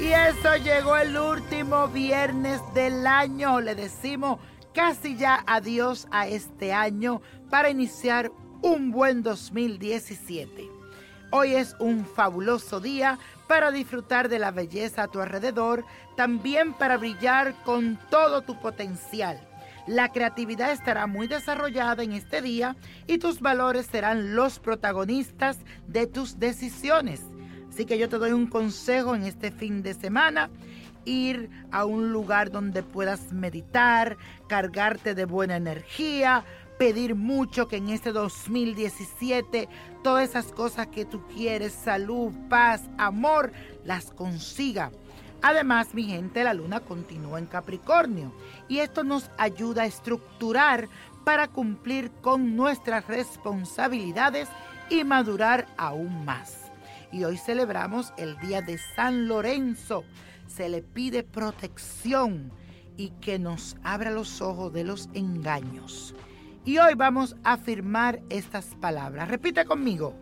Y eso llegó el último viernes del año. Le decimos casi ya adiós a este año para iniciar un buen 2017. Hoy es un fabuloso día para disfrutar de la belleza a tu alrededor, también para brillar con todo tu potencial. La creatividad estará muy desarrollada en este día y tus valores serán los protagonistas de tus decisiones. Así que yo te doy un consejo en este fin de semana ir a un lugar donde puedas meditar, cargarte de buena energía, pedir mucho que en este 2017 todas esas cosas que tú quieres, salud, paz, amor, las consiga. Además, mi gente, la luna continúa en Capricornio y esto nos ayuda a estructurar para cumplir con nuestras responsabilidades y madurar aún más. Y hoy celebramos el Día de San Lorenzo. Se le pide protección y que nos abra los ojos de los engaños. Y hoy vamos a afirmar estas palabras. Repite conmigo.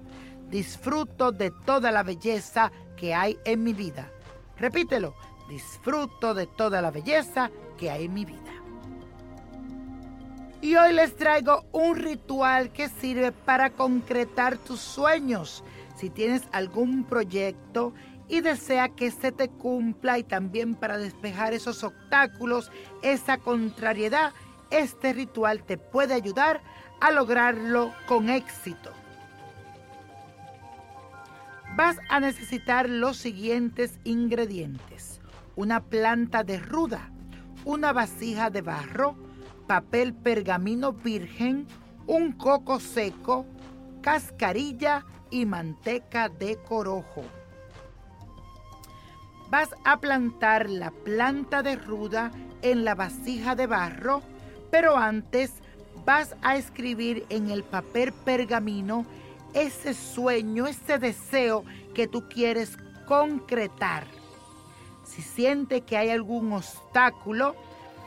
Disfruto de toda la belleza que hay en mi vida. Repítelo. Disfruto de toda la belleza que hay en mi vida. Y hoy les traigo un ritual que sirve para concretar tus sueños. Si tienes algún proyecto y desea que se te cumpla y también para despejar esos obstáculos, esa contrariedad, este ritual te puede ayudar a lograrlo con éxito. Vas a necesitar los siguientes ingredientes. Una planta de ruda, una vasija de barro, papel pergamino virgen, un coco seco, cascarilla y manteca de corojo. Vas a plantar la planta de ruda en la vasija de barro, pero antes vas a escribir en el papel pergamino ese sueño, ese deseo que tú quieres concretar. Si siente que hay algún obstáculo,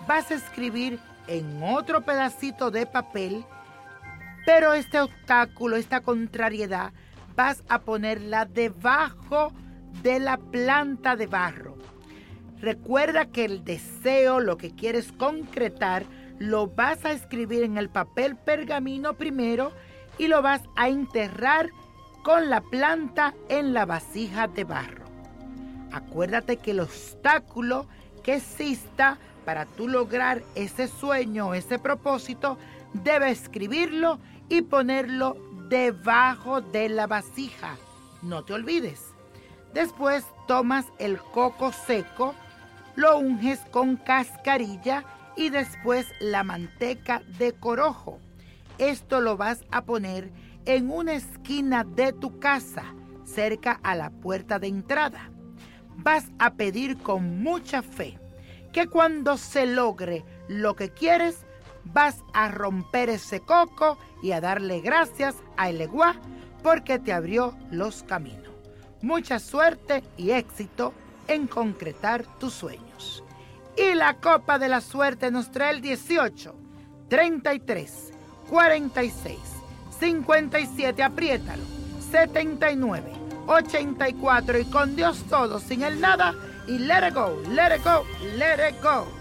vas a escribir en otro pedacito de papel, pero este obstáculo, esta contrariedad, vas a ponerla debajo de la planta de barro. Recuerda que el deseo, lo que quieres concretar, lo vas a escribir en el papel pergamino primero y lo vas a enterrar con la planta en la vasija de barro. Acuérdate que el obstáculo que exista para tú lograr ese sueño, ese propósito, debe escribirlo y ponerlo debajo de la vasija. No te olvides. Después tomas el coco seco, lo unges con cascarilla y después la manteca de corojo. Esto lo vas a poner en una esquina de tu casa, cerca a la puerta de entrada. Vas a pedir con mucha fe que cuando se logre lo que quieres, vas a romper ese coco y a darle gracias a Eleguá porque te abrió los caminos. Mucha suerte y éxito en concretar tus sueños. Y la copa de la suerte nos trae el 18, 33, 46, 57, apriétalo, 79, 84 y con Dios todo, sin el nada y let it go, let it go, let it go.